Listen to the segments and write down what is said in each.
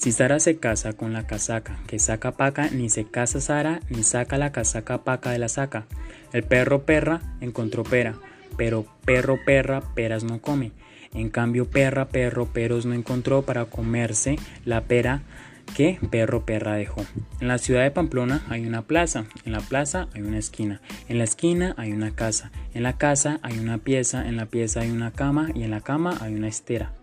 Si Sara se casa con la casaca que saca paca, ni se casa Sara ni saca la casaca paca de la saca. El perro perra encontró pera, pero perro perra peras no come. En cambio perra perro peros no encontró para comerse la pera que perro perra dejó. En la ciudad de Pamplona hay una plaza, en la plaza hay una esquina, en la esquina hay una casa, en la casa hay una pieza, en la pieza hay una cama y en la cama hay una estera.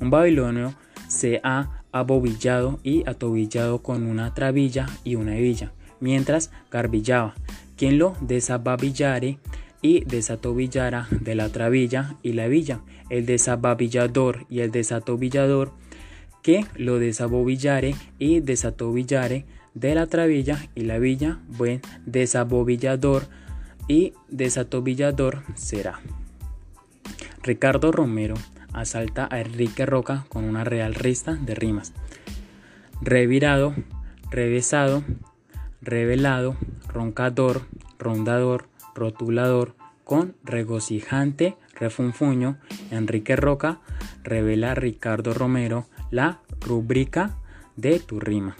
Un babilonio se ha abobillado y atobillado con una trabilla y una hebilla, mientras garbillaba. Quien lo desababillare y desatobillara de la trabilla y la hebilla, el desababillador y el desatobillador, que lo desabobillare y desatobillare de la trabilla y la villa, buen desabobillador y desatobillador será. Ricardo Romero asalta a Enrique Roca con una real rista de rimas. Revirado, revesado, revelado, roncador, rondador, rotulador, con regocijante refunfuño, Enrique Roca revela Ricardo Romero la rúbrica de tu rima.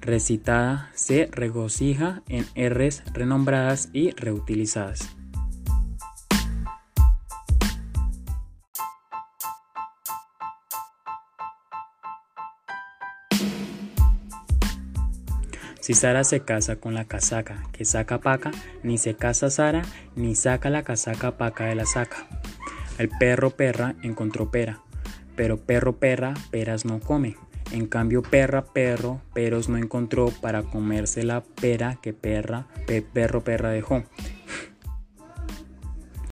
Recitada se regocija en R's renombradas y reutilizadas. Si Sara se casa con la casaca que saca paca, ni se casa Sara, ni saca la casaca paca de la saca. El perro perra encontró pera, pero perro perra peras no come. En cambio perra perro peros no encontró para comerse la pera que perra perro perra dejó.